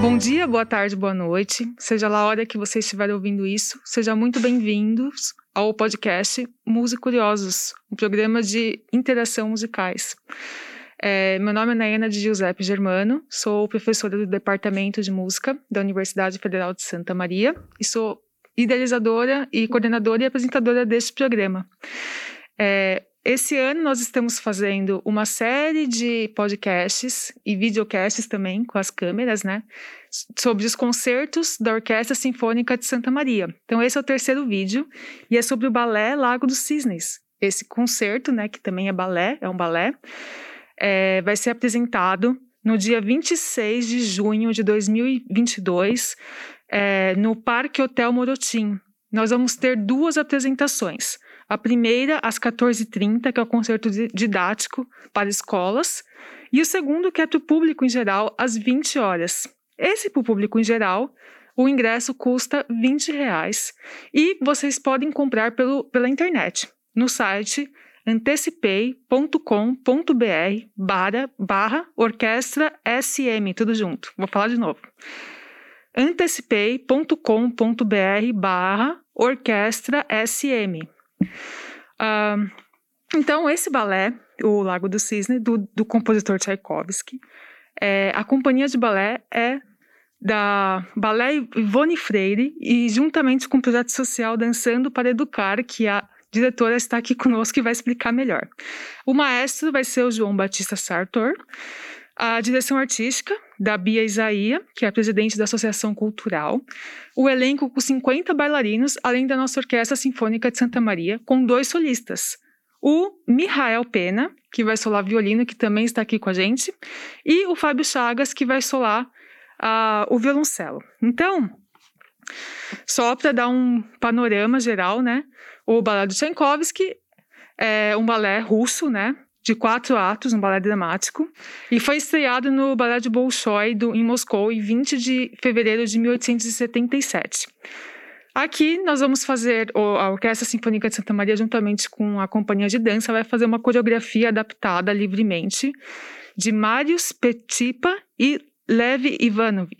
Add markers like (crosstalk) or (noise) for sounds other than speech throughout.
Bom dia, boa tarde, boa noite. Seja lá a hora que você estiver ouvindo isso, seja muito bem-vindos ao podcast Música Curiosos, um programa de interação musicais. É, meu nome é Naena de Giuseppe Germano, sou professora do Departamento de Música da Universidade Federal de Santa Maria e sou idealizadora e coordenadora e apresentadora deste programa. É, esse ano nós estamos fazendo uma série de podcasts e videocasts também com as câmeras, né? Sobre os concertos da Orquestra Sinfônica de Santa Maria. Então esse é o terceiro vídeo e é sobre o balé Lago dos Cisnes. Esse concerto, né, que também é balé, é um balé, é, vai ser apresentado no dia 26 de junho de 2022 é, no Parque Hotel Morotim. Nós vamos ter duas apresentações. A primeira, às 14h30, que é o concerto didático para escolas, e o segundo, que é para o público em geral, às 20 horas. Esse para o público em geral, o ingresso custa 20 reais e vocês podem comprar pelo, pela internet, no site antecipei.com.br barra, barra orquestra SM, tudo junto. Vou falar de novo antecipei.com.br barra orquestra SM. Uh, então, esse balé, o Lago do Cisne, do, do compositor Tchaikovsky, é, a companhia de balé é da Balé Ivone Freire e juntamente com o projeto social Dançando para Educar, que a diretora está aqui conosco e vai explicar melhor. O maestro vai ser o João Batista Sartor, a direção artística da Bia Isaia, que é a presidente da Associação Cultural, o elenco com 50 bailarinos, além da nossa Orquestra Sinfônica de Santa Maria, com dois solistas. O Mihael Pena, que vai solar violino, que também está aqui com a gente, e o Fábio Chagas, que vai solar uh, o violoncelo. Então, só para dar um panorama geral, né? O balé do Tchaikovsky é um balé russo, né? De quatro atos, um balé dramático, e foi estreado no Balé de Bolshoi do, em Moscou em 20 de fevereiro de 1877. Aqui nós vamos fazer, a Orquestra Sinfônica de Santa Maria, juntamente com a companhia de dança, vai fazer uma coreografia adaptada livremente de Marius Petipa e Lev Ivanov.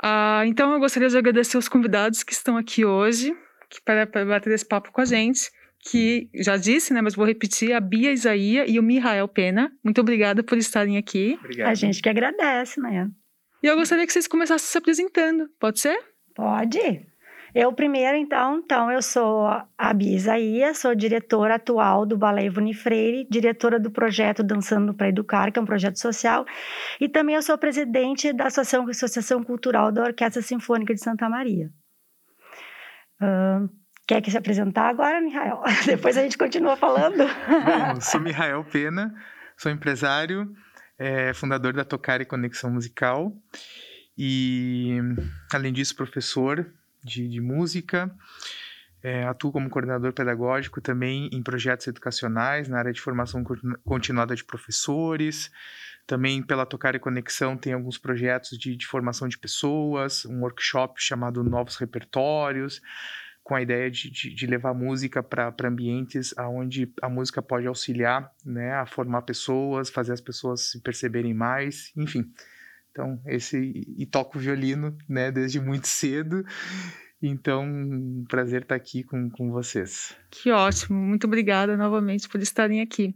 Ah, então eu gostaria de agradecer os convidados que estão aqui hoje para, para bater esse papo com a gente que já disse, né, mas vou repetir, a Bia Isaia e o Mihael Pena. Muito obrigada por estarem aqui. Obrigado. A gente que agradece, né? E eu gostaria que vocês começassem se apresentando. Pode ser? Pode. Eu primeiro, então, então eu sou a Bia Isaia, sou diretora atual do Balé Ivone Freire, diretora do projeto Dançando para Educar, que é um projeto social, e também eu sou presidente da Associação, Associação Cultural da Orquestra Sinfônica de Santa Maria. Uh, Quer que se apresentar agora, Mihael? (laughs) Depois a gente continua falando. Bom, sou Mihael Pena, sou empresário, é, fundador da Tocar e Conexão Musical e, além disso, professor de, de música. É, atuo como coordenador pedagógico também em projetos educacionais na área de formação continuada de professores. Também pela Tocar e Conexão tem alguns projetos de, de formação de pessoas, um workshop chamado Novos Repertórios com a ideia de, de, de levar música para ambientes onde a música pode auxiliar né, a formar pessoas, fazer as pessoas se perceberem mais, enfim. Então, esse. E toco violino né, desde muito cedo. Então, um prazer estar aqui com, com vocês. Que ótimo, muito obrigada novamente por estarem aqui.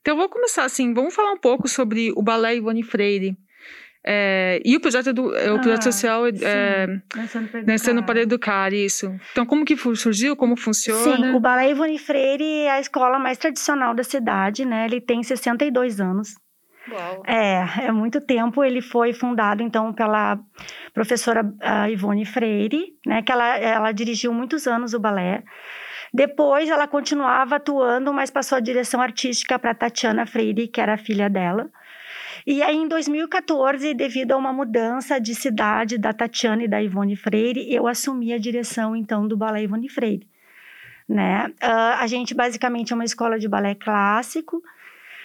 Então, vou começar assim, vamos falar um pouco sobre o balé Ivone Freire. É, e o projeto do é, o ah, projeto social é, Dançando para, educar, isso. Então, como que surgiu? Como funciona? Sim, o Balé Ivone Freire é a escola mais tradicional da cidade, né? Ele tem 62 anos. Uau. É, é muito tempo. Ele foi fundado, então, pela professora Ivone Freire, né? Que ela, ela dirigiu muitos anos o balé. Depois, ela continuava atuando, mas passou a direção artística para Tatiana Freire, que era a filha dela. E aí, em 2014, devido a uma mudança de cidade da Tatiana e da Ivone Freire, eu assumi a direção, então, do Balé Ivone Freire. Né? Uh, a gente, basicamente, é uma escola de balé clássico,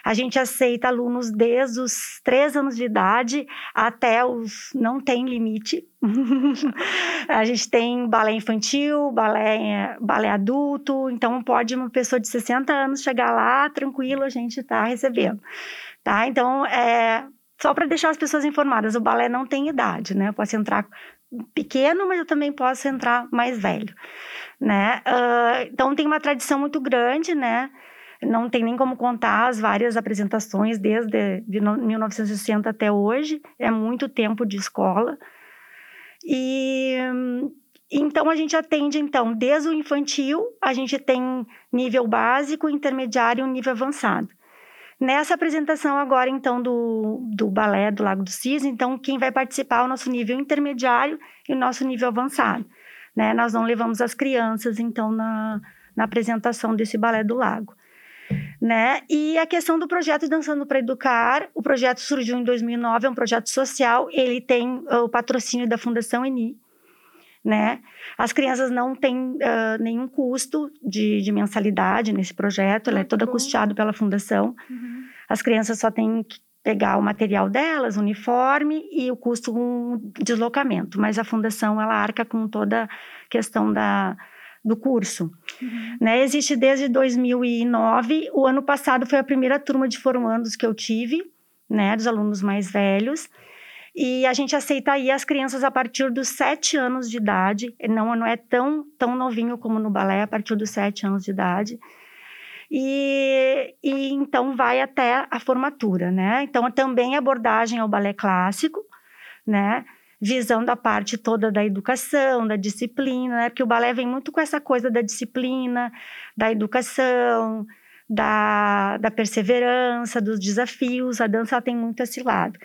a gente aceita alunos desde os três anos de idade até os. não tem limite. (laughs) a gente tem balé infantil, balé, balé adulto, então pode uma pessoa de 60 anos chegar lá tranquilo, a gente está recebendo tá? Então, é, só para deixar as pessoas informadas, o balé não tem idade, né? Eu posso entrar pequeno, mas eu também posso entrar mais velho, né? Uh, então tem uma tradição muito grande, né? Não tem nem como contar as várias apresentações desde de 1960 até hoje. É muito tempo de escola. E então a gente atende então desde o infantil, a gente tem nível básico, intermediário e nível avançado. Nessa apresentação agora, então, do, do balé do Lago do Cisne, então, quem vai participar é o nosso nível intermediário e o nosso nível avançado. Né? Nós não levamos as crianças, então, na, na apresentação desse balé do Lago. Né? E a questão do projeto Dançando para Educar, o projeto surgiu em 2009, é um projeto social, ele tem o patrocínio da Fundação Eni, né? As crianças não têm uh, nenhum custo de, de, mensalidade nesse projeto, ela é toda custeada pela fundação. Uhum. As crianças só têm que pegar o material delas, uniforme e o custo um deslocamento, mas a fundação ela arca com toda a questão da, do curso. Uhum. Né? Existe desde 2009, o ano passado foi a primeira turma de formandos que eu tive, né, dos alunos mais velhos, e a gente aceita aí as crianças a partir dos sete anos de idade. Não, não é tão, tão novinho como no balé, a partir dos sete anos de idade. E, e então vai até a formatura, né? Então também abordagem ao balé clássico, né? Visão da parte toda da educação, da disciplina, né? Porque o balé vem muito com essa coisa da disciplina, da educação, da, da perseverança, dos desafios. A dança tem muito esse lado.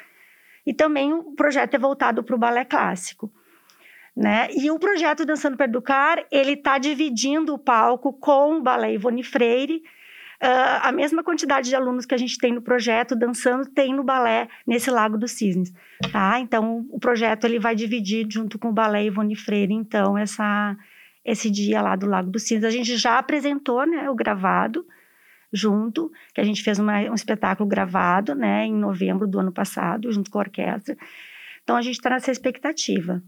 E também o projeto é voltado para o balé clássico. Né? E o projeto Dançando para Educar, ele está dividindo o palco com o Balé Ivone Freire. Uh, a mesma quantidade de alunos que a gente tem no projeto dançando tem no balé nesse Lago dos Cisnes, tá? Então, o projeto ele vai dividir junto com o Balé Ivone Freire, então, essa, esse dia lá do Lago dos Cisnes. A gente já apresentou, né, o gravado, junto, que a gente fez uma, um espetáculo gravado, né, em novembro do ano passado, junto com a orquestra. Então a gente está nessa expectativa.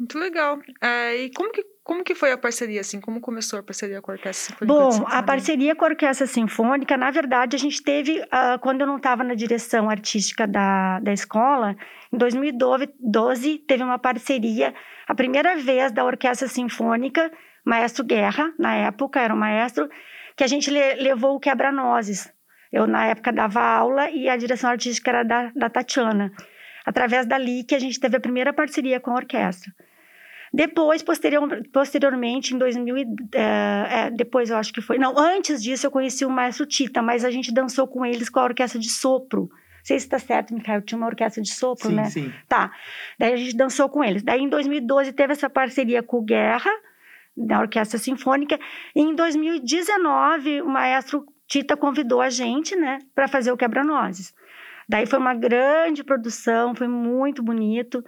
Muito legal. É, e como que, como que foi a parceria, assim? Como começou a parceria com a Orquestra Sinfônica? Bom, a parceria com a Orquestra Sinfônica, na verdade, a gente teve, uh, quando eu não estava na direção artística da, da escola, em 2012, teve uma parceria, a primeira vez da Orquestra Sinfônica, Maestro Guerra, na época, era o maestro, que a gente le levou o quebra-nozes. Eu, na época, dava aula e a direção artística era da, da Tatiana. Através dali que a gente teve a primeira parceria com a orquestra. Depois, posterior, posteriormente, em 2000, é, é, depois eu acho que foi, não, antes disso eu conheci o maestro Tita, mas a gente dançou com eles com a orquestra de sopro. Não sei se está certo, Micael, tinha uma orquestra de sopro, sim, né? Sim, sim. Tá. Daí a gente dançou com eles. Daí em 2012 teve essa parceria com o Guerra, da Orquestra Sinfônica. E em 2019, o maestro Tita convidou a gente, né, para fazer o Quebra-Nozes. Daí foi uma grande produção, foi muito bonito.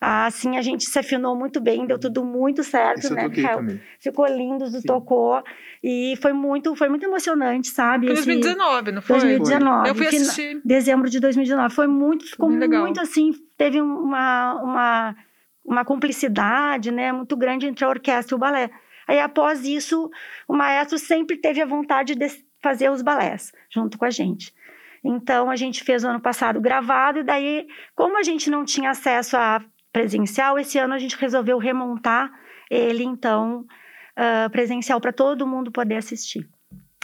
Assim, a gente se afinou muito bem, deu tudo muito certo, Isso né? Eu toquei também. Ficou lindo, Sim. tocou. E foi muito, foi muito emocionante, sabe? Foi 2019, não foi? 2019. Eu fui assistir. Dezembro de 2019. Foi muito, ficou muito, muito assim, teve uma, uma uma cumplicidade né, muito grande entre a orquestra e o balé. Aí, após isso, o maestro sempre teve a vontade de fazer os balés junto com a gente. Então, a gente fez o ano passado gravado, e daí, como a gente não tinha acesso a presencial, esse ano a gente resolveu remontar ele, então, uh, presencial, para todo mundo poder assistir.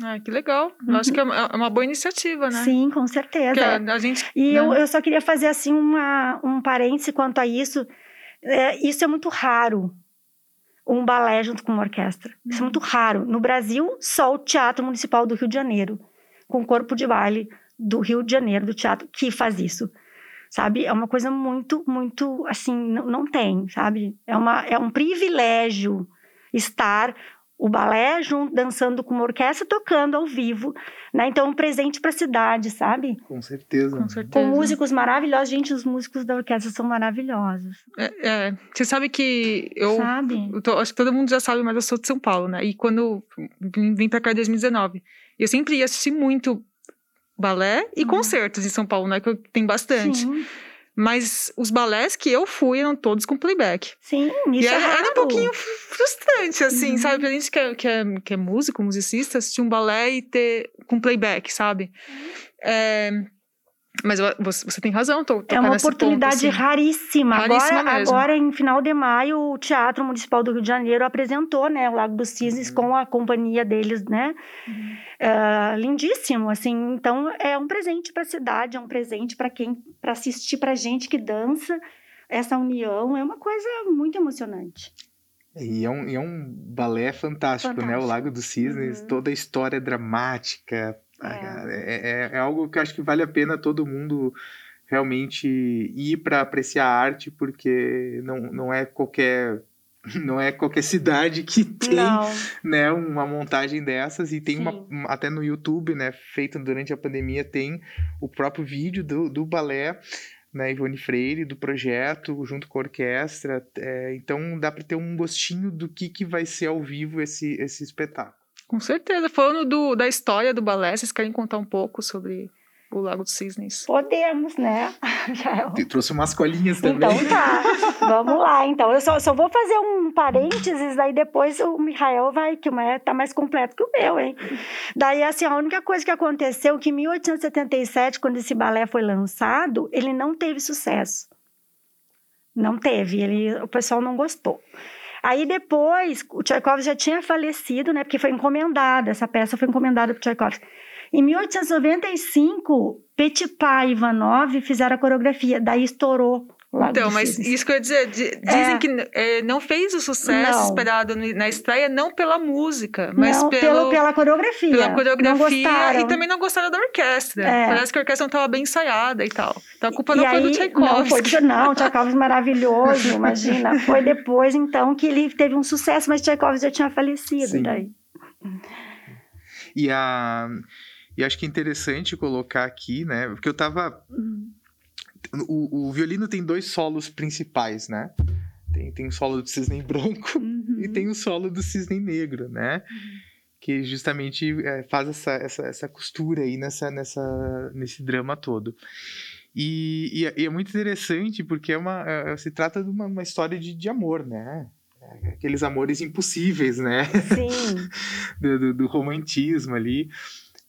Ah, que legal. Uhum. Acho que é uma, é boa iniciativa, né? Sim, com certeza. A gente, e né? eu, eu só queria fazer, assim, uma, um parêntese quanto a isso, é, isso é muito raro. Um balé junto com uma orquestra. Isso é muito uhum. raro. No Brasil, só o Teatro Municipal do Rio de Janeiro, com o corpo de baile do Rio de Janeiro, do teatro, que faz isso. Sabe? É uma coisa muito, muito, assim, não, não tem, sabe? É, uma, é um privilégio estar o balé junto, dançando com uma orquestra, tocando ao vivo, né? Então, um presente para a cidade, sabe? Com certeza. Com certeza. Com músicos maravilhosos. Gente, os músicos da orquestra são maravilhosos. É, é. Você sabe que eu... Sabe? Eu tô, acho que todo mundo já sabe, mas eu sou de São Paulo, né? E quando vim, vim para cá em 2019, eu sempre ia assistir muito balé e uhum. concertos em São Paulo, né? Que tem bastante. Sim. Mas os balés que eu fui eram todos com playback. Sim, isso e era, é era um pouquinho frustrante, assim, uhum. sabe? Pra gente que é, que, é, que é músico, musicista, assistir um balé e ter com playback, sabe? Uhum. É, Mas você, você tem razão, tô, tô É uma nesse ponto, oportunidade assim. raríssima. Raríssima agora, mesmo. agora, em final de maio, o Teatro Municipal do Rio de Janeiro apresentou, né, o Lago dos Cisnes Uhum. com a companhia deles, né? Ah, lindíssimo, assim. Então, é um presente para a cidade, é um presente para quem, para assistir para gente que dança. Essa união é uma coisa muito emocionante. E é um, é um balé fantástico, né? O Fantástico. Lago dos Cisnes, Uhum. toda a história dramática. É. É, é algo que eu acho que vale a pena todo mundo realmente ir para apreciar a arte, porque não, não é qualquer. (laughs) Não é qualquer cidade que tem Não, né, uma montagem dessas e tem uma, Sim. um- até no YouTube, né, feito durante a pandemia, tem o próprio vídeo do, do balé, né, Ivone Freire, do projeto, junto com a orquestra, é, então dá para ter um gostinho do que, que vai ser ao vivo esse, esse espetáculo. Com certeza. Falando do, da história do balé, vocês querem contar um pouco sobre o Lago dos Cisnes? podemos, né? (laughs) Jael? Eu trouxe umas colinhas também. Então tá, vamos lá. Então, eu só, só vou fazer um parênteses, daí depois o Michael vai, que o meu tá mais completo que o meu, hein? Daí, assim, a única coisa que aconteceu é que em 1877, quando esse balé foi lançado, ele não teve sucesso. Não teve, ele, o pessoal não gostou. Aí depois, o Tchaikovsky já tinha falecido, né? Porque foi encomendada, essa peça foi encomendada para Tchaikovsky. Em 1895, Petipa e Ivanov fizeram a coreografia, daí estourou. Então, mas Cisnes. isso que eu ia dizer, di- dizem que é, não fez o sucesso Não. esperado na estreia, não pela música, mas não, pelo, pelo, pela coreografia. pela Não coreografia gostaram. e também não gostaram da orquestra. É. Parece que a orquestra não estava bem ensaiada e tal. Então a culpa E não foi aí, do Não, Tchaikovsky. foi do, não, Tchaikovsky maravilhoso, imagina. (laughs) Foi depois, então, que ele teve um sucesso, mas Tchaikovsky já tinha falecido Sim. daí. E, a, e acho que é interessante colocar aqui, né, porque eu tava o, o violino tem dois solos principais, né? Tem, tem o solo do cisne branco e tem o solo do cisne negro, né? Que justamente é, faz essa, essa, essa costura aí nessa, nessa, nesse drama todo. E, e é- e é muito interessante porque é uma, é- se trata de uma, uma história de, de amor, né? É, Aqueles amores impossíveis, né? Sim. (laughs) do, do- do romantismo ali,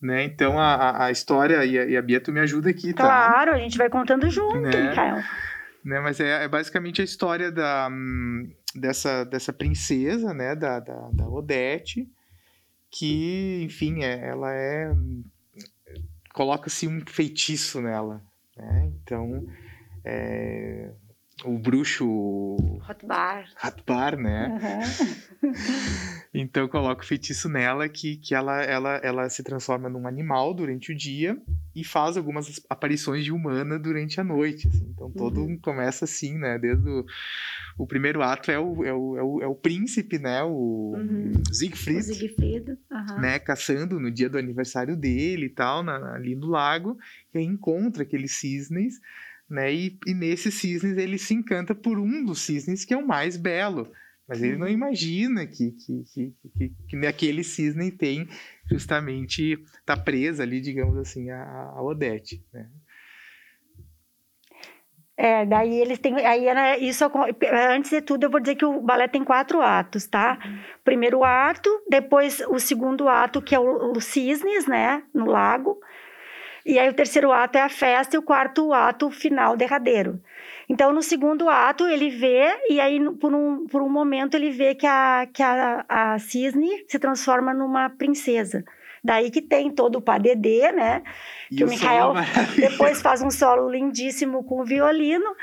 né? Então a, a- história e a, e a Bia, tu me ajuda aqui, tá? Claro, a gente vai contando junto, Né? Michael. né? Mas é, é basicamente a história da, dessa, dessa princesa, né? Da, da, da Odete, que, enfim, é, ela é... Coloca-se um feitiço nela, né? Então, é, o bruxo Hot bar. Ratbar, né? Uhum. (laughs) Então coloca o feitiço nela que, que ela, ela, ela se transforma num animal durante o dia e faz algumas aparições de humana durante a noite. assim. Então todo Uhum. começa assim, né? Desde o, o primeiro ato é o, é, o, é, o, é o príncipe, né? O Uhum. O Siegfried, Siegfried. aham. né? Caçando no dia do aniversário dele e tal, na- ali no lago. E aí encontra aqueles cisnes, né? E, e nesses cisnes ele se encanta por um dos cisnes que é o mais belo. Mas ele não Uhum. imagina que, que, que, que, que naquele cisne tem justamente, tá presa ali, digamos assim, a, a Odete, né? É, daí eles têm. Aí era isso. acon- Antes de tudo, eu vou dizer que o balé tem quatro atos, tá? Primeiro ato, depois o segundo ato, que é o, o cisnes, né? No lago. E aí o terceiro ato é a festa e o quarto ato final derradeiro. Então, no segundo ato, ele vê, e aí, por um, por um momento, ele vê que a, que a, a cisne se transforma numa princesa. Daí que tem todo o padedê, né? E Que o Michael maravilhoso. Depois faz um solo lindíssimo com o violino.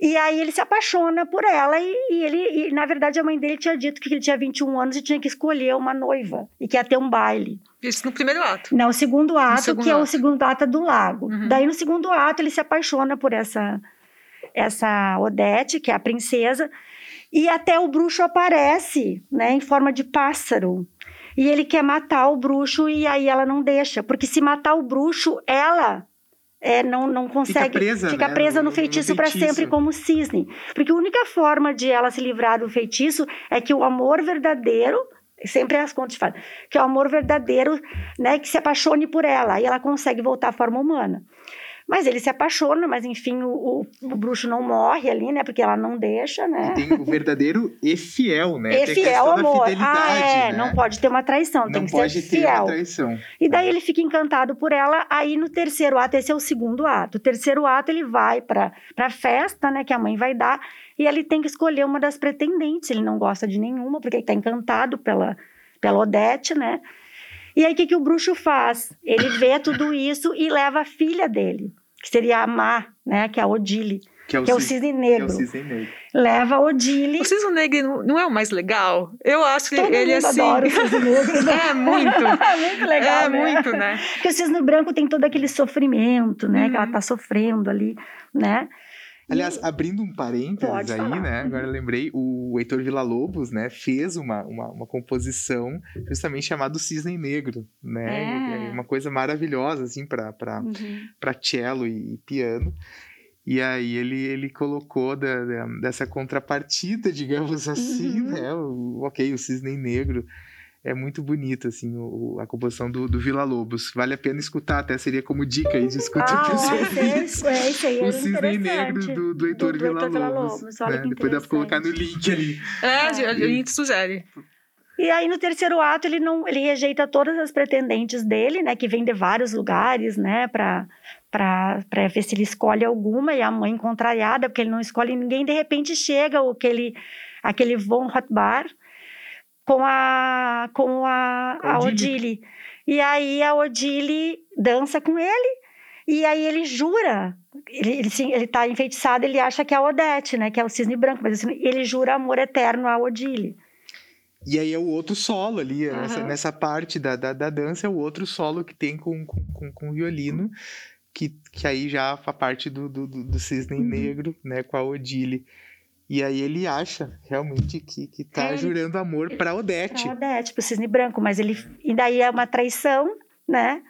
E aí ele se apaixona por ela e, e ele, e, na verdade, a mãe dele tinha dito que ele tinha 21 anos e tinha que escolher uma noiva e que ia ter um baile. Isso no primeiro ato. Não, o segundo ato, segundo que é o ato. segundo ato do lago. Uhum. Daí no segundo ato ele se apaixona por essa essa Odete, que é a princesa, e até o bruxo aparece, né, em forma de pássaro. E ele quer matar o bruxo e aí ela não deixa, porque se matar o bruxo, ela é, não, não consegue. presa, fica né, presa no- no feitiço para sempre, como cisne. Porque a única forma de ela se livrar do feitiço é que o amor verdadeiro. Sempre as contas falam que é o amor verdadeiro, né, que se apaixone por ela, e ela consegue voltar à forma humana. Mas ele se apaixona, mas enfim, o, o, o, bruxo não morre ali, né? Porque ela não deixa, né? E tem o verdadeiro e fiel, né? E fiel amor. Ah, é, né? não pode ter uma traição, não tem que pode ser fiel. Ter uma traição. E daí ele fica encantado por ela. Aí no terceiro ato, esse é o segundo ato. O terceiro ato ele vai para a festa, né? Que a mãe vai dar. E ele tem que escolher uma das pretendentes. Ele não gosta de nenhuma, porque ele está encantado pela, pela Odete, né? E aí, o que, que o bruxo faz? Ele vê tudo isso e leva a filha dele, que seria a Má, né? Que é a Odile. Que é o, que é o cisne, negro. Que é o cisne negro. Leva a Odile. O cisne negro não é o mais legal? Eu acho que Todo ele mundo assim. Adora o cisne negro, né? (laughs) é muito. (laughs) é muito legal. É né? muito, né? Porque o cisne branco tem todo aquele sofrimento, né? Uhum. Que ela tá sofrendo ali, né? Aliás, abrindo um parênteses Pode aí, falar. né? Agora eu lembrei, o Heitor Villa-Lobos, né, fez uma, uma, uma composição justamente chamada Cisne Negro, né? É. Uma coisa maravilhosa, assim, para Uhum. cello e, e piano. E aí ele, ele colocou da, da- dessa contrapartida, (laughs) digamos assim, Uhum. né? O, ok, o Cisne Negro. É muito bonito, assim, o, o- a composição do, do Vila Lobos. Vale a pena escutar, até seria como dica aí de escuta Ah, para (laughs) é, é isso aí, O é Cisne Negro do, do Heitor Do- do Villa-Lobos. Villa-Lobos, olha né? Depois dá pra colocar no link ali. É, a gente sugere. E aí, no terceiro ato, ele não ele rejeita todas as pretendentes dele, né? Que vêm de vários lugares, né? Pra, pra ver se ele escolhe alguma. E a mãe contrariada, porque ele não escolhe ninguém. De repente, chega o, aquele, aquele Von Rothbar com a, com a, a Odile. E aí, a Odile dança com ele. E aí, ele jura... Ele, ele, sim, ele tá enfeitiçado, ele acha que é a Odete, né? Que é o cisne branco. Mas assim, ele jura amor eterno à Odile. E aí é o outro solo ali, nessa, Aham. nessa parte da, da, da dança, é o outro solo que tem com, com, com, com o violino, que, que aí já a parte do, do, do do cisne Uhum. negro, né, com a Odile. E aí ele acha realmente que, que tá É, jurando amor pra Odete. Pra Odete, pro cisne branco, mas ele. E daí é uma traição, né?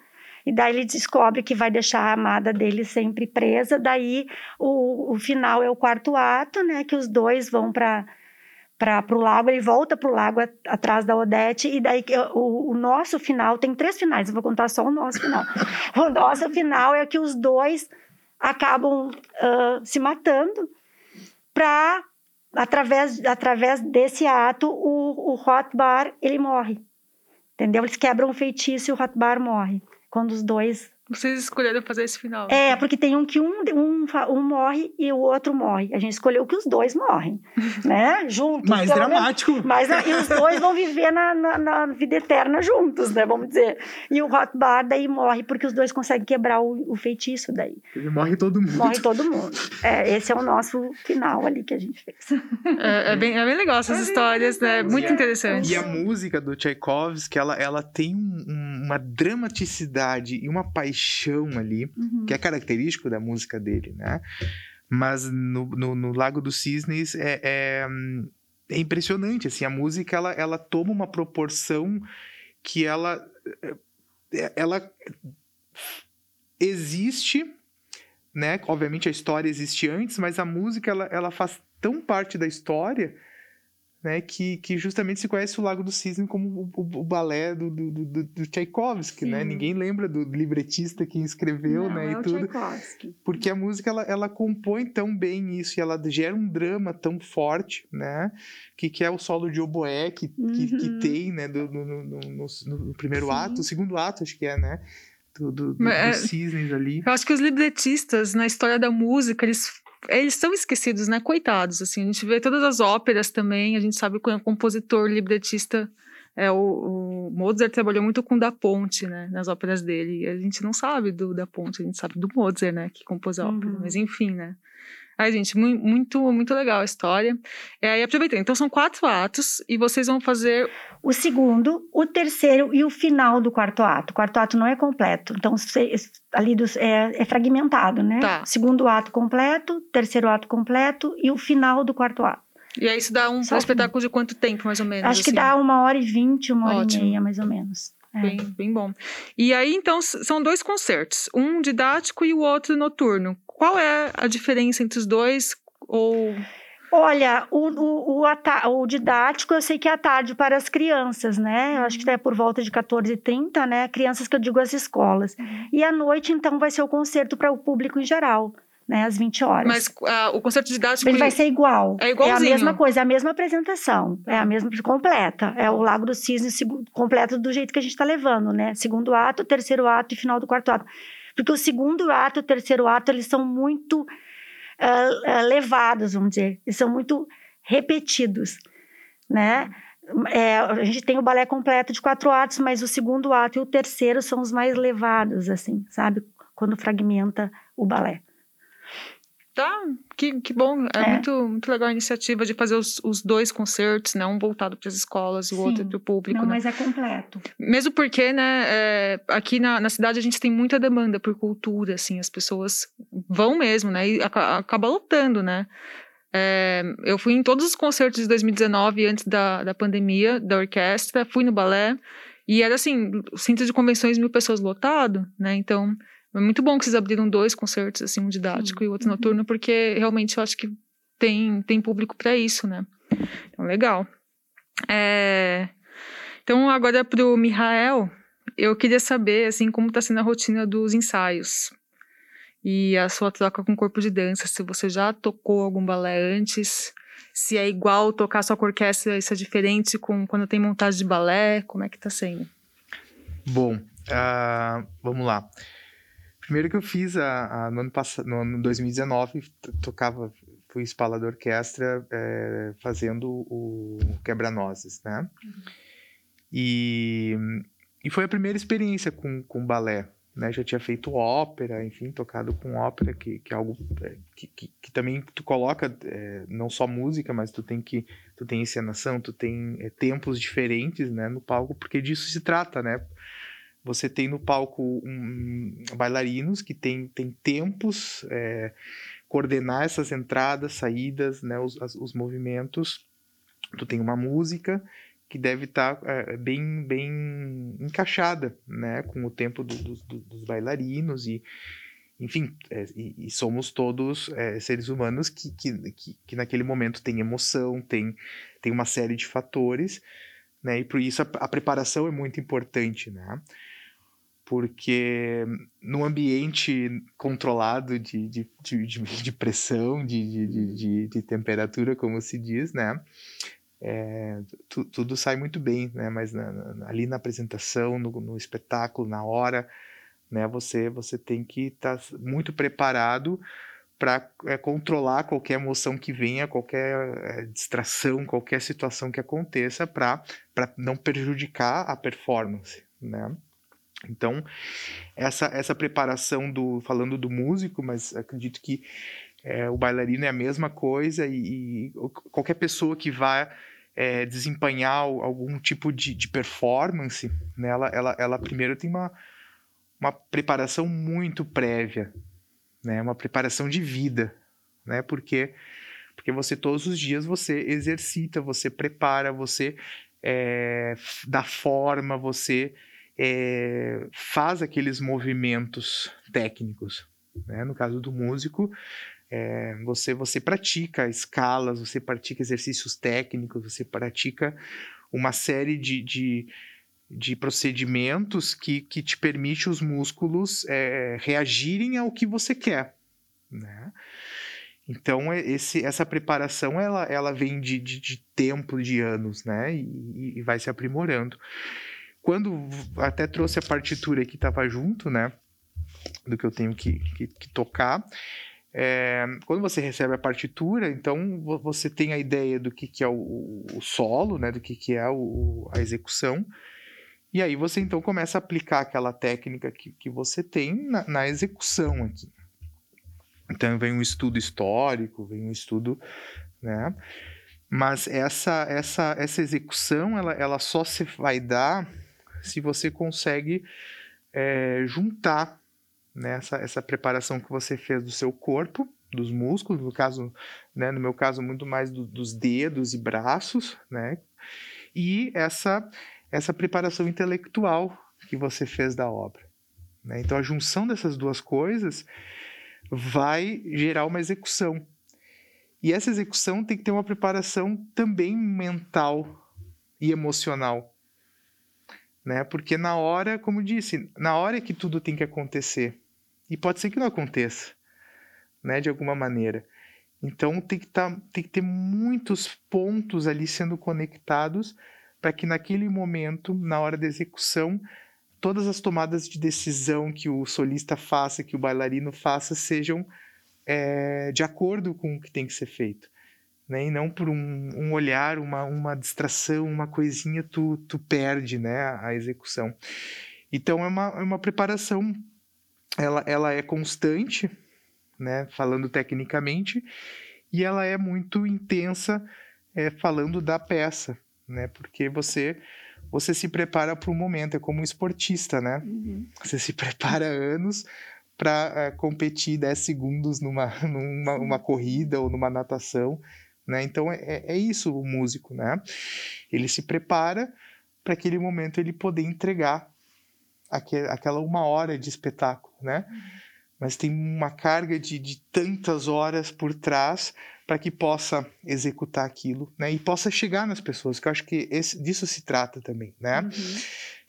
E daí ele descobre que vai deixar a amada dele sempre presa. Daí o, o final é o quarto ato, né? Que os dois vão para para o lago, ele volta para o lago a- atrás da Odete, e daí o, o nosso final, tem três finais, eu vou contar só o nosso final. (laughs) o nosso final é que os dois acabam ah, se matando para, através, através desse ato, o, o Rothbar, ele morre. Entendeu? Eles quebram o feitiço e o Rothbar morre. Quando os dois Vocês escolheram fazer esse final. é, porque tem um que um, um, um morre e o outro morre. A gente escolheu que os dois morrem, (laughs) né? Juntos. Mais menos. dramático. Mas e os dois vão (laughs) viver na, na, na vida eterna juntos, né? Vamos dizer. E o Rothbar daí morre porque os dois conseguem quebrar o, o feitiço daí. Ele morre todo mundo. Morre todo mundo. É, esse é o nosso final ali que a gente fez. É, é bem, é bem legal essas histórias, né? Muito E a- interessante. E a música do Tchaikovsky, ela, ela tem um- uma dramaticidade e uma paixão ali, que é característico da música dele, né? Mas no, no, no Lago dos Cisnes é, é, é impressionante, assim, a música ela, ela toma uma proporção que ela, é, ela existe, né? Obviamente a história existe antes, mas a música ela, ela faz tão parte da história né, que, que justamente se conhece o Lago do Cisne como o, o- o balé do, do, do, do Tchaikovsky, né? Sim. Ninguém lembra do libretista que escreveu, Não, né, é e o tudo, Tchaikovsky. porque a música ela, ela compõe tão bem isso e ela gera um drama tão forte, né? Que, que é o solo de oboé que, que, que Uhum. tem, né, do- no, no, no, no- primeiro Sim. ato, segundo ato acho que é, né? Do, do, do, Mas é- dos cisnes ali. Eu acho que os libretistas, na história da música, eles, eles são esquecidos, né? Coitados, assim. A gente vê todas as óperas também, a gente sabe que o compositor, libretista... É, o, o Mozart trabalhou muito com Da Ponte, né? Nas óperas dele. E a gente não sabe do Da Ponte, a gente sabe do Mozart, né? Que compôs a ópera. Uhum. Mas enfim, né? Ai, gente, mu- muito, muito legal a história. É, e aproveitando, então são quatro atos e vocês vão fazer O segundo, o terceiro e o final do quarto ato. O quarto ato não é completo. Então, ali dos- é, é fragmentado, né? Tá. Segundo ato completo, terceiro ato completo e o final do quarto ato. E aí isso dá um, um que- espetáculo de quanto tempo, mais ou menos? Acho que assim? dá uma hora e vinte, uma hora Ótimo. e meia, mais ou menos. É. Bem, bem bom. E aí, então, são dois concertos. Um didático e o outro noturno. Qual é a diferença entre os dois? Ou... Olha, o, o, o, o, didático eu sei que é à tarde para as crianças, né? Eu acho que é por volta de 14h30, né? Crianças que eu digo as escolas. Uhum. E à noite, então, vai ser o concerto para o público em geral. Né, às 20 horas. Mas uh, o concerto didático. Ele vai ser igual. É igualzinho. É a mesma coisa, é a mesma apresentação. É a mesma completa. É o Lago do Cisne completo do jeito que a gente está levando, né? Segundo ato, terceiro ato e final do quarto ato. Porque o segundo ato e o terceiro ato, eles são muito uh, levados, vamos dizer. Eles são muito repetidos, né? É, a gente tem o balé completo de quatro atos, mas o segundo ato e o terceiro são os mais levados, assim, sabe? Quando fragmenta o balé. Tá, que, que bom. É, é, Muito, muito legal a iniciativa de fazer os, os dois concertos, né? Um voltado para as escolas e o outro para o público. Não, né? mas é completo. Mesmo porque, né, é, aqui na, na cidade a gente tem muita demanda por cultura, assim, as pessoas vão mesmo, né? E acaba, acaba lotando, né? É, eu fui em todos os concertos de 2019, antes da, da pandemia, da orquestra, fui no balé, e era assim, o centro de convenções, mil pessoas lotado, né? Então, é muito bom que vocês abriram dois concertos, assim, um didático Sim. e outro uhum. noturno, porque realmente eu acho que tem, tem público para isso, né? Então, legal. É... Então, agora para o Mihael, eu queria saber, assim, como está sendo a rotina dos ensaios e a sua troca com o corpo de dança, se você já tocou algum balé antes, se é igual tocar só com orquestra, isso é diferente com quando tem montagem de balé, como é que está sendo? Bom, uh, vamos lá. Primeiro que eu fiz a, a no ano passado, no ano 2019, tocava, fui espala da orquestra é, fazendo o quebra-nozes, né? Uhum. E, e foi a primeira experiência com, com balé, né? Já tinha feito ópera, enfim, tocado com ópera, que, que é algo é, que, que, que também tu coloca é, não só música, mas tu tem que tu tem encenação, tu tem é, tempos diferentes, né, no palco, porque disso se trata, né? Você tem no palco um, bailarinos que tem, tem tempos, é, coordenar essas entradas, saídas, né, os, as, os movimentos. Tu tem uma música que deve estar tá, é, bem, bem encaixada né, com o tempo do, do, do, dos bailarinos e, enfim, é, e, e, somos todos é, seres humanos que, que, que, que, naquele momento tem emoção, tem, tem uma série de fatores, né, e por isso a, a preparação é muito importante, né porque no ambiente controlado de, de, de, de pressão, de, de, de, temperatura, como se diz, né? É, tu, tudo sai muito bem, né? Mas na, na, ali na apresentação, no, no, espetáculo, na hora, né? Você, você tem que estar tá muito preparado para é, controlar qualquer emoção que venha, qualquer é, distração, qualquer situação que aconteça, para não prejudicar a performance, né? Então, essa, essa preparação do. falando do músico, mas acredito que é, o bailarino é a mesma coisa e, e qualquer pessoa que vá é, desempenhar algum tipo de, de performance, né, ela, ela, ela primeiro tem uma, uma preparação muito prévia, né, uma preparação de vida, né, porque, porque você todos os dias você exercita, você prepara, você é, dá forma, você é, faz aqueles movimentos técnicos. Né? No caso do músico, é, você, você pratica escalas, você pratica exercícios técnicos, você pratica uma série de, de, de procedimentos que, que te permite os músculos é, reagirem ao que você quer. Né? Então, esse, essa preparação ela, ela vem de, de, de tempo, de anos, né? E, e vai se aprimorando quando até trouxe a partitura que estava junto, né? Do que eu tenho que, que, que tocar. É, quando você recebe a partitura, então você tem a ideia do que, que é o, o solo, né? Do que, que é o, a execução. E aí você então começa a aplicar aquela técnica que, que você tem na, na execução aqui. Então vem um estudo histórico, vem um estudo, né? Mas essa essa essa execução ela, ela só se vai dar se você consegue é, juntar né, essa, essa preparação que você fez do seu corpo, dos músculos, no caso, né, no meu caso, muito mais do, dos dedos e braços, né, e essa, essa preparação intelectual que você fez da obra. Né? Então, a junção dessas duas coisas vai gerar uma execução. E essa execução tem que ter uma preparação também mental e emocional. Né? Porque na hora, como disse, na hora que tudo tem que acontecer. E pode ser que não aconteça, né, de alguma maneira. Então tem que, tá, tem que ter muitos pontos ali sendo conectados para que naquele momento, na hora da execução, todas as tomadas de decisão que o solista faça, que o bailarino faça, sejam é, de acordo com o que tem que ser feito. Né? E não por um, um, olhar, uma, uma distração, uma coisinha, tu, tu perde né, a, a execução. Então é uma, é uma preparação, ela, ela é constante, né, falando tecnicamente, e ela é muito intensa é, falando da peça, né, porque você você se prepara para o momento, é como um esportista, né? Uhum. Você se prepara anos para uh, eh, competir 10 segundos numa, (laughs) numa uma corrida ou numa natação, né? Então é, é, é isso o músico, né? Ele se prepara para aquele momento ele poder entregar aquela uma hora de espetáculo, né? Uhum. Mas tem uma carga de, de tantas horas por trás para que possa executar aquilo, né? E possa chegar nas pessoas, que eu acho que esse, disso se trata também, né? Uhum.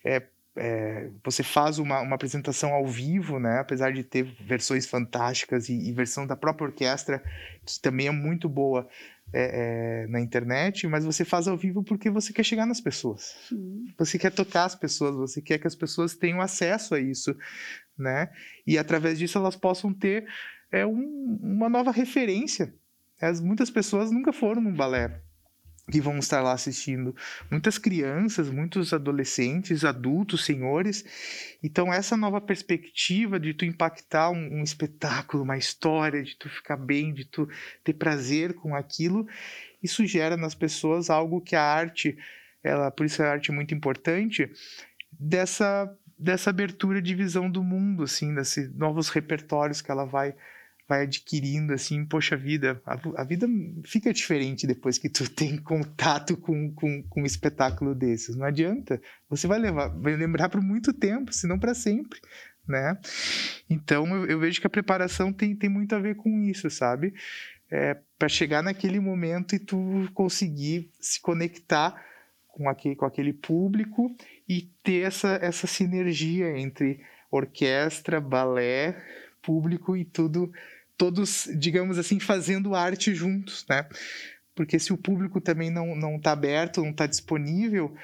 É, é, você faz uma, uma, apresentação ao vivo, né? Apesar de ter versões fantásticas e, e versão da própria orquestra, que também é muito boa é, é, na internet, mas você faz ao vivo porque você quer chegar nas pessoas. Uhum. Você quer tocar as pessoas, você quer que as pessoas tenham acesso a isso, né? E através disso elas possam ter é, um, uma nova referência as, muitas pessoas nunca foram num balé que vão estar lá assistindo. Muitas crianças, muitos adolescentes, adultos, senhores. Então, essa nova perspectiva de tu impactar um, um, espetáculo, uma história, de tu ficar bem, de tu ter prazer com aquilo, isso gera nas pessoas algo que a arte, ela, por isso a arte é muito importante, dessa, dessa abertura de visão do mundo, assim, desses novos repertórios que ela vai vai adquirindo assim, poxa vida, a, a, vida fica diferente depois que tu (laughs) tem contato com, com, com um espetáculo desses. Não adianta, você vai levar, vai lembrar por muito tempo, se não para sempre, né? Então eu, eu, vejo que a preparação tem, tem muito a ver com isso, sabe? É, para chegar naquele momento e tu conseguir se conectar com aquele, com aquele público e ter essa, essa sinergia entre orquestra, balé, público e tudo todos, digamos assim, fazendo arte juntos, né? Porque se o público também não não está aberto, não está disponível,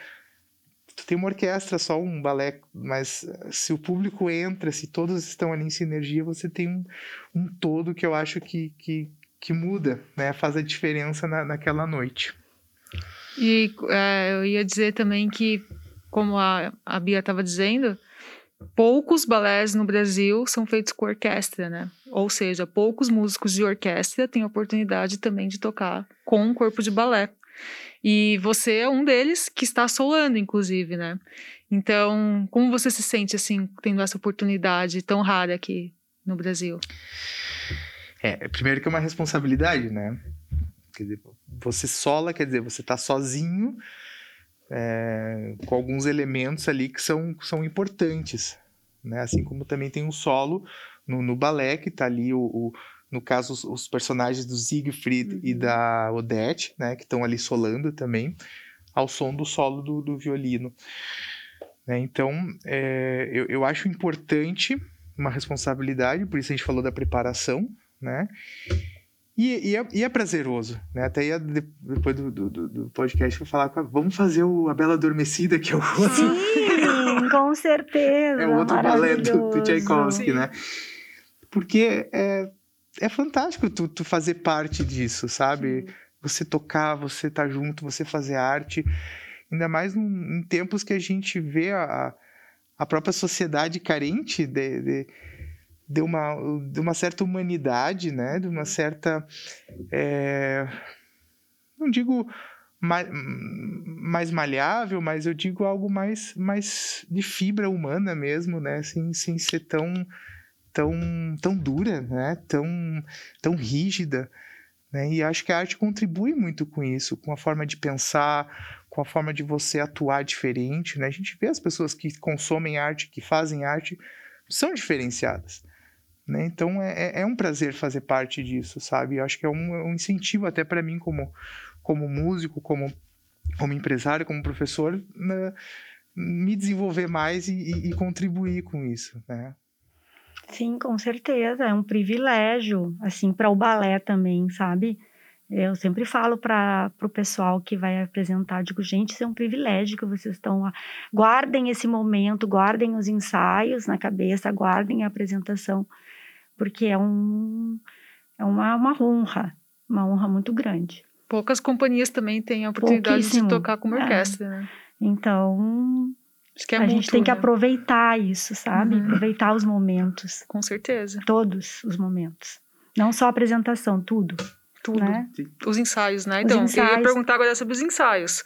tu tem uma orquestra só um balé, mas se o público entra, se todos estão ali em sinergia, você tem um, um todo que eu acho que, que, que muda, né? Faz a diferença na, naquela noite. E é, eu ia dizer também que, como a, a Bia estava dizendo, poucos balés no Brasil são feitos com orquestra, né? Ou seja, poucos músicos de orquestra têm a oportunidade também de tocar com um corpo de balé. E você é um deles que está solando, inclusive, né? Então, como você se sente assim, tendo essa oportunidade tão rara aqui no Brasil? É, primeiro que é uma responsabilidade, né? Quer dizer, você sola, quer dizer, você está sozinho é, com alguns elementos ali que são, são importantes. Né? Assim como também tem um solo no, no balé, que está ali, o, o, no caso, os, os, personagens do Siegfried uhum. e da Odette, né? que estão ali solando também, ao som do solo do, do violino. Né? Então, é, eu, eu acho importante uma responsabilidade, por isso a gente falou da preparação, né? E, e, é, e, é, prazeroso, né? Até ia, depois do, do, do podcast eu falar, vamos fazer o A Bela Adormecida, que é o outro. Sim, com certeza. (laughs) É o outro balé do, do Tchaikovsky, né? Porque é, é fantástico tu, tu fazer parte disso, sabe? Sim. Você tocar, você estar tá junto, você fazer arte. Ainda mais em tempos que a gente vê a, a própria sociedade carente de, de de uma, de uma certa humanidade, né? De uma certa. É, não digo mais, mais malhável, mas eu digo algo mais, mais de fibra humana mesmo, né? Sem, sem ser tão, tão, tão dura, né? Tão, tão rígida. Né? E acho que a arte contribui muito com isso, com a forma de pensar, com a forma de você atuar diferente. Né? A gente vê as pessoas que consomem arte, que fazem arte, são diferenciadas Né? Então é, é, é um prazer fazer parte disso, sabe? Eu acho que é um, é um incentivo até para mim como, como músico, como, como empresário, como professor, né? me desenvolver mais e, e, contribuir com isso, né? Sim, com certeza. É um privilégio, assim, para o balé também, sabe? Eu sempre falo para o pessoal que vai apresentar, digo, gente, isso é um privilégio que vocês estão lá. Guardem esse momento, guardem os ensaios na cabeça, guardem a apresentação, porque é, um, é uma, uma honra, uma honra muito grande. Poucas companhias também têm a oportunidade de tocar como é. orquestra, é. né? Então, é a mútuo, gente tem que né? aproveitar isso, sabe? Uhum. Aproveitar os momentos. Com certeza. Todos os momentos. Não só a apresentação, tudo. Tudo. Né? Os ensaios, né? Então, ensaios. eu ia perguntar agora sobre os ensaios.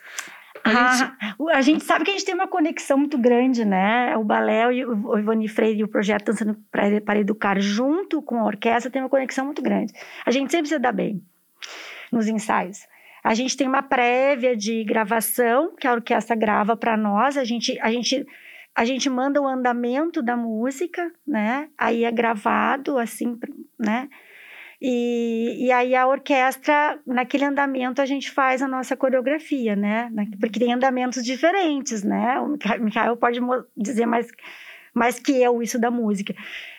A, ah, gente... a gente sabe que a gente tem uma conexão muito grande, né? O balé e o Ivone Freire e o projeto Dançando para Educar, junto com a orquestra, tem uma conexão muito grande. A gente sempre se dá bem nos ensaios. A gente tem uma prévia de gravação que a orquestra grava para nós. A gente, a gente a gente manda o andamento da música, né? Aí é gravado assim, né? E, e aí a orquestra, naquele andamento, a gente faz a nossa coreografia, né? Porque tem andamentos diferentes, né? O Michael pode dizer mais, mais que eu isso da música.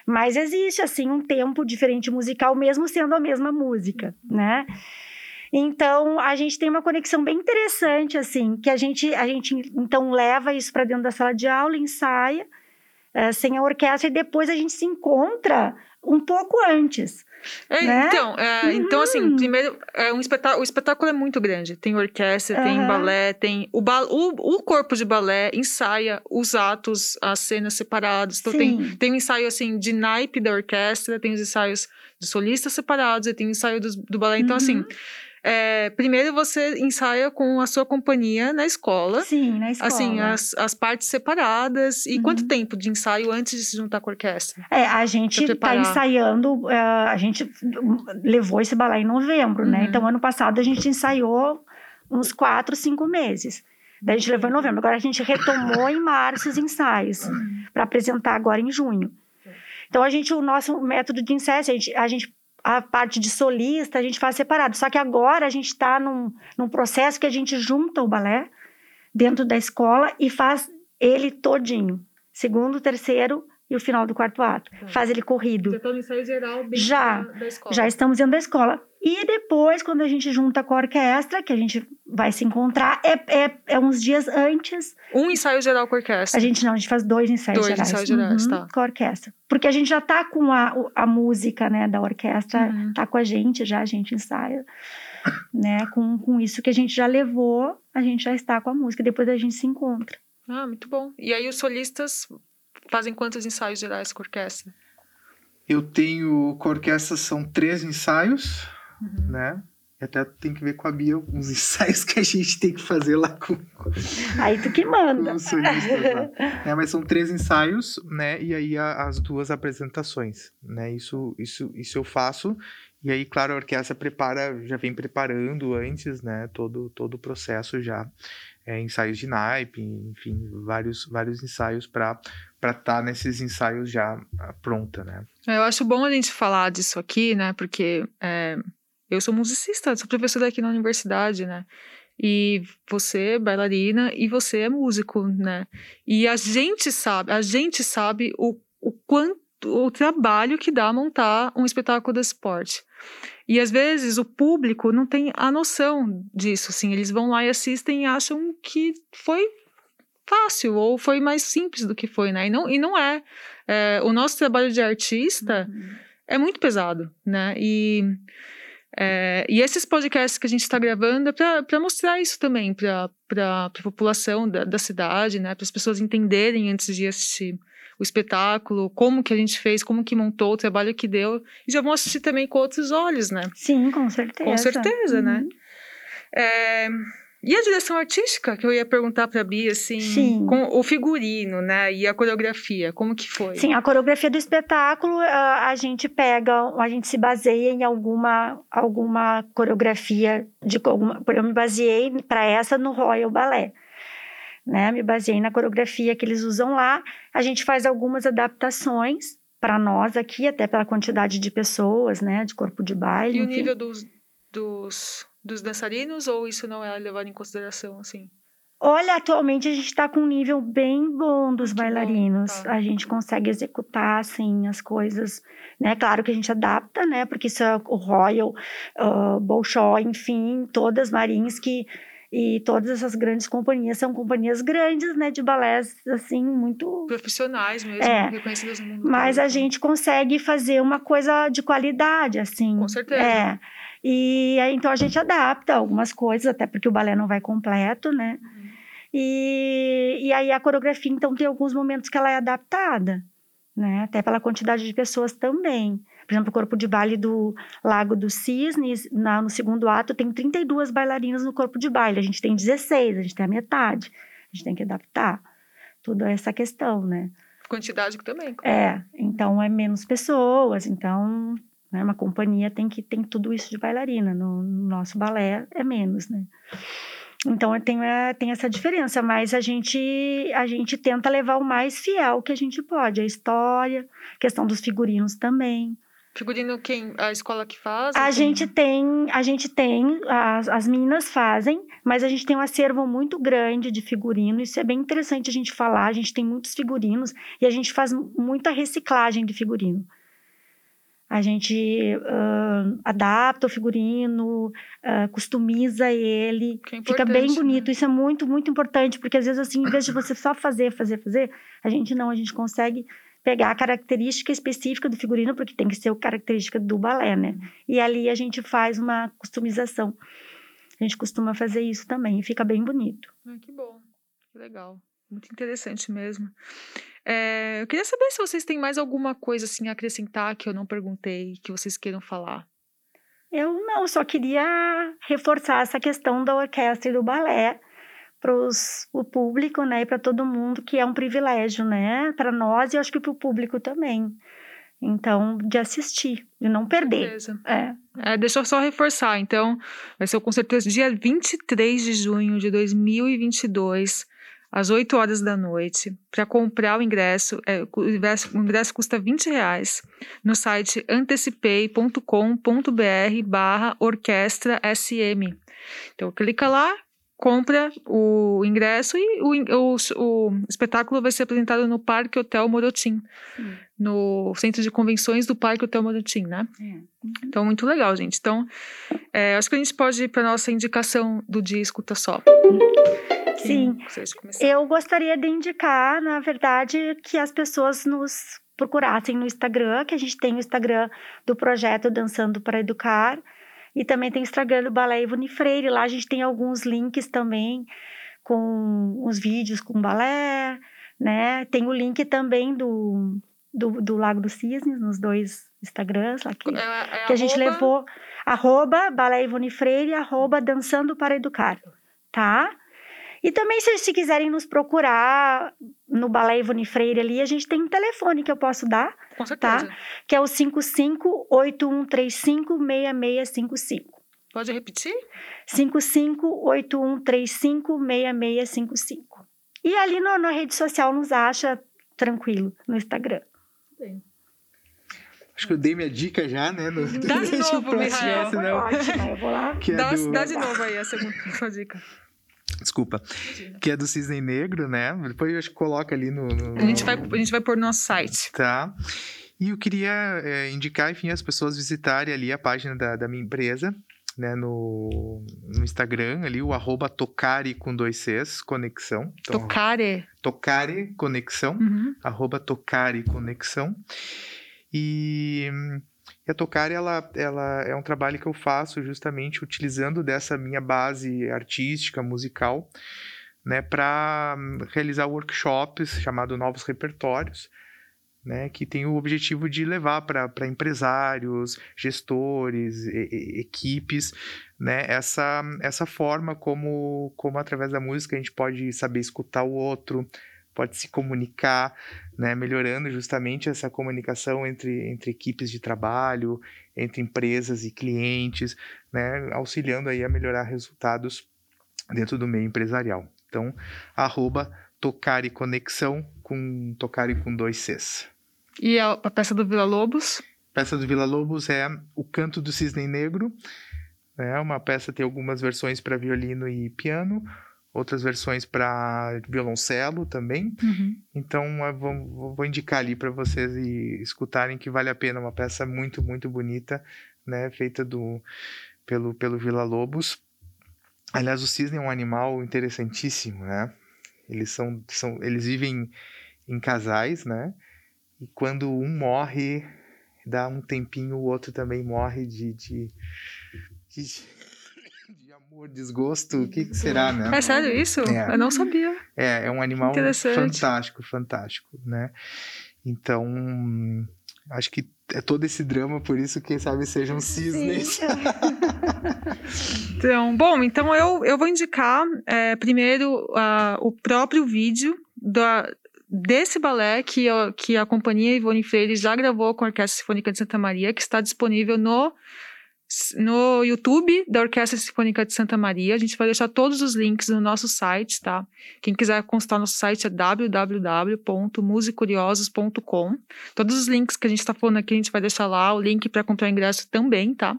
Mas existe, assim, um tempo diferente musical, mesmo sendo a mesma música, né? Então, a gente tem uma conexão bem interessante, assim, que a gente, a gente então leva isso para dentro da sala de aula, ensaia, é, sem a orquestra, e depois a gente se encontra um pouco antes. É, né? Então, é, uhum. então, assim, uhum. primeiro, é um espetáculo, o espetáculo é muito grande. Tem orquestra, uhum. tem balé, tem. O, ba, o, o corpo de balé ensaia os atos, as cenas separadas. Então, tem, tem um ensaio, assim, de naipe da orquestra, tem os ensaios de solistas separados, e tem o ensaio do, do balé. Então, assim, uhum. assim é, primeiro você ensaia com a sua companhia na escola. Sim, na escola. Assim, as, as partes separadas. E uhum. quanto tempo de ensaio antes de se juntar com a orquestra? É, a gente está ensaiando, uh, a gente levou esse balé em novembro, né? uhum. né? Então, ano passado a gente ensaiou uns quatro, cinco meses. Daí a gente levou em novembro. Agora a gente retomou em março os ensaios uhum. para apresentar agora em junho. Então a gente, o nosso método de ensaio, a gente, a gente a parte de solista a gente faz separado. Só que agora a gente está num, num processo que a gente junta o balé dentro da escola e faz ele todinho. Segundo, terceiro e o final do quarto ato. Tá. Faz ele corrido. Já estão no ensaio geral bem já, da, da escola. Já estamos dentro da escola. E depois, quando a gente junta com a orquestra, que a gente vai se encontrar, é, é, é uns dias antes. Um ensaio geral com a orquestra? A gente não, a gente faz dois ensaios dois gerais. Dois ensaios gerais, uhum, tá. Com a orquestra. Porque a gente já tá com a, a música, né, da orquestra, uhum. tá com a gente já, a gente ensaia. (coughs) Né, com, com isso que a gente já levou, a gente já está com a música, depois a gente se encontra. Ah, muito bom. E aí os solistas fazem quantos ensaios gerais com a orquestra? Eu tenho, com a orquestra são três ensaios, uhum. né? E até tem que ver com a Bia uns (laughs) ensaios que a gente tem que fazer lá com. Aí tu que manda. é, mas são três ensaios, né? E aí a, as duas apresentações, né? Isso, isso, isso eu faço. E aí, claro, a orquestra prepara, já vem preparando antes, né? Todo, todo o processo já. É, ensaios de naipe, enfim, vários, vários ensaios para estar tá nesses ensaios já ah, pronta, né? É, eu acho bom a gente falar disso aqui, né? Porque é, eu sou musicista, sou professora aqui na universidade, né? E você é bailarina e você é músico, né? E a gente sabe, a gente sabe o, o quanto o trabalho que dá montar um espetáculo de esporte. E às vezes o público não tem a noção disso, assim, eles vão lá e assistem e acham que foi fácil ou foi mais simples do que foi, né? E não, e não é. é o nosso trabalho de artista uhum. é muito pesado, né? E é, e esses podcasts que a gente está gravando é para mostrar isso também para a população da, da cidade, né? Para as pessoas entenderem antes de assistir o espetáculo, como que a gente fez, como que montou, o trabalho que deu. E já vão assistir também com outros olhos, né? Sim, com certeza. Com certeza, né? uhum. né? É, e a direção artística, que eu ia perguntar para a Bia, assim, Sim. com o figurino, né, e a coreografia, como que foi? Sim, a coreografia do espetáculo, a, a gente pega, a gente se baseia em alguma, alguma coreografia, de alguma, eu me baseei para essa no Royal Ballet, né, me baseei na coreografia que eles usam lá, a gente faz algumas adaptações, para nós aqui, até pela quantidade de pessoas, né, de corpo de baile. E o enfim. nível dos, dos, dos dançarinos, ou isso não é levado em consideração, assim? Olha, atualmente a gente está com um nível bem bom dos Que bom, bailarinos. tá. A gente consegue executar, assim, as coisas, né? Claro que a gente adapta, né? Porque isso é o Royal, uh, Bolshoi, enfim, todas Marins que... E todas essas grandes companhias são companhias grandes, né? De balés, assim, muito... Profissionais mesmo, É, reconhecidos no mundo Mas todo, a então. gente consegue fazer uma coisa de qualidade, assim. Com certeza. É. E aí, então a gente adapta algumas coisas, até porque o balé não vai completo, né? Uhum. E, e aí a coreografia, então, tem alguns momentos que ela é adaptada, né? Até pela quantidade de pessoas também. Por exemplo, o corpo de baile do Lago dos Cisnes, na, no segundo ato, tem 32 bailarinas no corpo de baile. A gente tem 16, a gente tem a metade. A gente tem que adaptar toda essa questão, né? Quantidade que também. É, então é menos pessoas, então né, uma companhia tem que tem tudo isso de bailarina. No, no nosso balé é menos, né? Então tem, é, tem essa diferença, mas a gente a gente tenta levar o mais fiel que a gente pode, a história, questão dos figurinos também. Figurino, quem? A escola que faz? A gente tem, a gente tem, as, as meninas fazem, mas a gente tem um acervo muito grande de figurino. Isso é bem interessante a gente falar. A gente tem muitos figurinos e a gente faz muita reciclagem de figurino. A gente ah, adapta o figurino, ah, customiza ele, é fica bem né? bonito. Isso é muito, muito importante, porque às vezes, assim, em vez de você só fazer, fazer, fazer, a gente não, a gente consegue pegar a característica específica do figurino, porque tem que ser a característica do balé, né? E ali a gente faz uma customização. A gente costuma fazer isso também e fica bem bonito. Ah, que bom, que legal. Muito interessante mesmo. É, eu queria saber se vocês têm mais alguma coisa assim a acrescentar que eu não perguntei, que vocês queiram falar. Eu não, só queria reforçar essa questão da orquestra e do balé para o público, né, e para todo mundo, que é um privilégio, né, para nós e acho que para o público também. Então, de assistir, de não perder. Beleza. É. É, deixa eu só reforçar, então, vai ser com certeza dia 23 de junho de 2022, às 8 horas da noite. Para comprar o ingresso, é, o ingresso, o ingresso custa 20 reais no site antecipei.com.br barra orquestra SM. Então, clica lá, compra o ingresso e o, o, o espetáculo vai ser apresentado no Parque Hotel Morotim, Sim. no Centro de Convenções do Parque Hotel Morotim, né? Então, muito legal, gente. Então, é, acho que a gente pode ir para nossa indicação do disco Tá Só. Sim. Eu gostaria de indicar, na verdade, que as pessoas nos procurassem no Instagram, que a gente tem o Instagram do projeto Dançando para Educar, e também tem o Instagram do Balé Ivone Freire. Lá a gente tem alguns links também com os vídeos com balé, né? Tem o link também do, do, do Lago dos Cisnes nos dois Instagrams lá que, É, é que a gente arroba- levou arroba Balé Ivone Freire, arroba Dançando para Educar, tá? E também, se, se quiserem nos procurar no Balé Ivone Freire ali, a gente tem um telefone que eu posso dar, Com certeza. que é o 5581356655. Pode repetir? 5581356655. E ali no, na rede social nos acha tranquilo, no Instagram. Acho que eu dei minha dica já, né? No, Dá de (laughs) novo, Mihael. não. Ótimo, eu vou lá. É Dá, do... dá de novo aí a segunda sua (laughs) dica. Desculpa. Que é do Cisne Negro, né? Depois eu acho que coloca ali no. no- A gente vai, a gente vai pôr no nosso site. Tá. E eu queria é, indicar, enfim, as pessoas visitarem ali a página da, da minha empresa, né, no, no Instagram, ali, o arroba tocare com dois Cs, conexão. Então, Tocare. tocare conexão, Uhum. arroba tocare conexão. E, e a Tocare, ela, ela é um trabalho que eu faço justamente utilizando dessa minha base artística, musical, né, para realizar workshops chamado Novos Repertórios, né, que tem o objetivo de levar para empresários, gestores, e- e- equipes, né, essa, essa forma como, como através da música a gente pode saber escutar o outro, pode se comunicar, né, melhorando justamente essa comunicação entre, entre equipes de trabalho, entre empresas e clientes, né, auxiliando aí a melhorar resultados dentro do meio empresarial. Então, arroba Tocare Conexão com Tocare com dois Cs. E a, a peça do Vila Lobos? A peça do Vila Lobos é O Canto do Cisne Negro. É uma peça tem algumas versões para violino e piano, outras versões para violoncelo também. Uhum. Então vou, vou indicar ali para vocês e escutarem que vale a pena. Uma peça muito muito bonita, né? Feita do pelo pelo Vila Lobos. Aliás, o cisne é um animal interessantíssimo, né? Eles são, são eles vivem em casais, né? E quando um morre, dá um tempinho, o outro também morre de, de, de amor, desgosto. O que, que será, né? É sério isso? É. Eu não sabia. É, é um animal fantástico, fantástico, né? Então, acho que é todo esse drama, por isso, quem sabe sejam cisnes. Sim. (laughs) Então, bom, então eu, eu vou indicar é, primeiro ah, o próprio vídeo da, desse balé que, a- que a companhia Ivone Freire já gravou com a Orquestra Sinfônica de Santa Maria, que está disponível no, no YouTube da Orquestra Sinfônica de Santa Maria. A gente vai deixar todos os links no nosso site, tá? Quem quiser consultar nosso site é www.musicuriosos.com. Todos os links que a gente está falando aqui, a gente vai deixar lá, o link para comprar ingresso também, tá?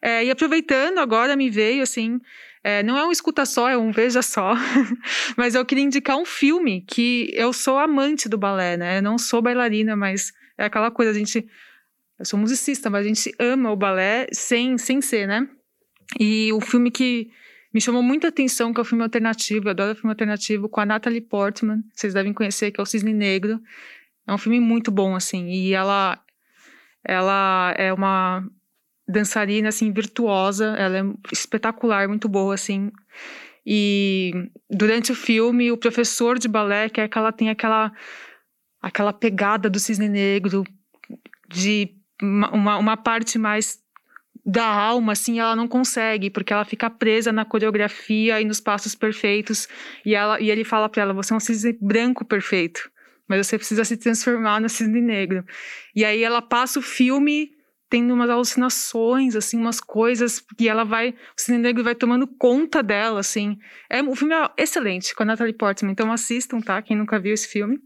É, e aproveitando, agora me veio assim. é, não é um escuta só, é um veja só. (laughs) mas eu queria indicar um filme que eu sou amante do balé, né? Eu não sou bailarina, mas é aquela coisa, a gente. Eu sou musicista, mas a gente ama o balé sem, sem ser, né? E o filme que me chamou muita atenção, que é o filme alternativo, eu adoro filme alternativo, com a Natalie Portman, vocês devem conhecer, que é o Cisne Negro. É um filme muito bom, assim, e ela, ela é uma dançarina, assim, virtuosa, ela é espetacular, muito boa, assim. E durante o filme, o professor de balé quer que ela tenha aquela, aquela pegada do cisne negro, de uma, uma, parte mais da alma, assim, ela não consegue, porque ela fica presa na coreografia e nos passos perfeitos. E, ela, e ele fala para ela: você é um cisne branco perfeito, mas você precisa se transformar no cisne negro. E aí ela passa o filme tendo umas alucinações, assim, umas coisas que ela vai, o cisne negro vai tomando conta dela, assim. É, o filme é excelente, com a Natalie Portman, então assistam, tá? Quem nunca viu esse filme.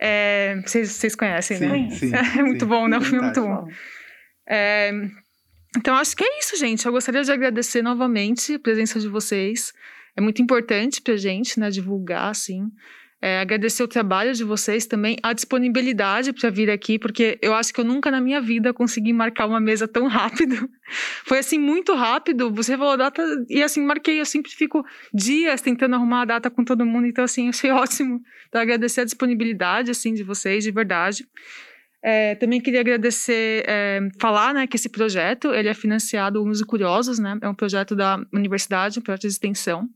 É, vocês, vocês conhecem, né? Sim, sim. (laughs) É muito sim. bom, né? O filme é muito bom. É, então, acho que é isso, gente. Eu gostaria de agradecer novamente a presença de vocês. É muito importante pra gente, né? Divulgar, assim. É, agradecer o trabalho de vocês também, a disponibilidade para vir aqui, porque eu acho que eu nunca na minha vida consegui marcar uma mesa tão (laughs) rápido. Foi assim, muito rápido. Você falou data e assim, marquei. Eu sempre fico dias tentando arrumar a data com todo mundo, então assim, (laughs) achei ótimo. Então, agradecer a disponibilidade, assim, de vocês, de verdade. É, também queria agradecer, é, falar, né, que esse projeto, ele é financiado nos Curiosos, né, é um projeto da universidade, um projeto de extensão,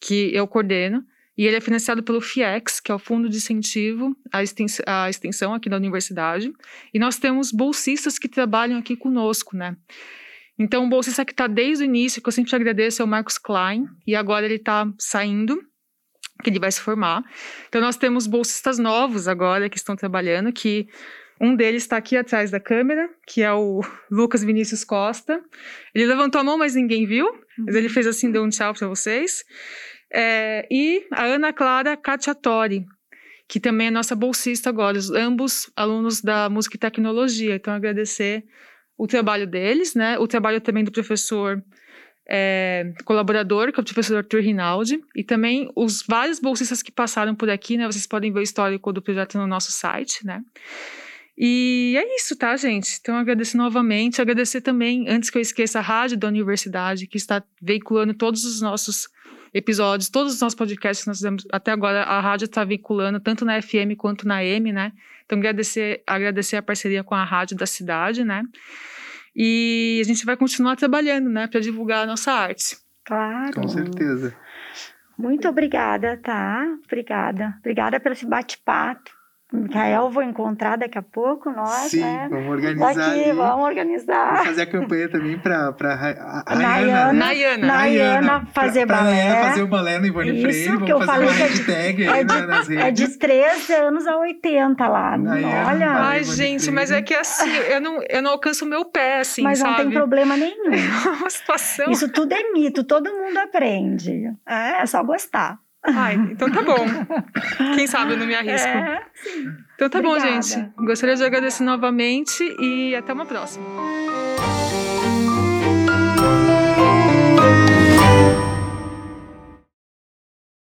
que eu coordeno, e ele é financiado pelo FIEX, que é o Fundo de Incentivo à Extens- à Extensão aqui da universidade, e nós temos bolsistas que trabalham aqui conosco, né. Então, o bolsista que está desde o início, que eu sempre agradeço, é o Marcos Klein, e agora ele está saindo, que ele vai se formar. Então, nós temos bolsistas novos agora que estão trabalhando, que um deles está aqui atrás da câmera, que é o Lucas Vinícius Costa. Ele levantou a mão, mas ninguém viu. Mas ele fez assim, deu um tchau para vocês. É, e a Ana Clara Cacciatori, que também é nossa bolsista agora, os- ambos alunos da Música e Tecnologia. Então, agradecer o trabalho deles, né? O trabalho também do professor é, colaborador, que é o professor Arthur Rinaldi, e também os vários bolsistas que passaram por aqui, né? Vocês podem ver o histórico do projeto no nosso site, né? E é isso, tá, gente? Então, agradecer novamente, agradecer também, antes que eu esqueça, a rádio da universidade, que está veiculando todos os nossos episódios, todos os nossos podcasts que nós fizemos até agora, a rádio está veiculando tanto na FM quanto na M, né? Então, agradecer, agradecer a parceria com a rádio da cidade, né? E a gente vai continuar trabalhando, né, para divulgar a nossa arte. Claro. Com certeza. Muito obrigada, tá? Obrigada. Obrigada pelo esse bate-papo. Micael, vou encontrar daqui a pouco, nós, Sim, né? vamos organizar Daqui, vamos Vou organizar. fazer a campanha também para a Nayana. Rayana, né? Nayana. Nayana fazer pra, balé. Nayana fazer o balé no Ivone Isso, Freire. que eu falei que é de- hashtag É aí na- nas de, é de 13 anos a 80 lá. Nayana, Olha. Ai, Ivone gente, mas é Freire. que assim, eu não, eu não alcanço o meu pé, assim, mas não sabe? tem problema nenhum. (laughs) É uma situação. Isso tudo é mito, todo mundo aprende. É, é só gostar. Ai, então tá bom. Quem sabe eu não me arrisco. É. Então tá bom, Obrigada. gente. Gostaria de agradecer novamente e até uma próxima.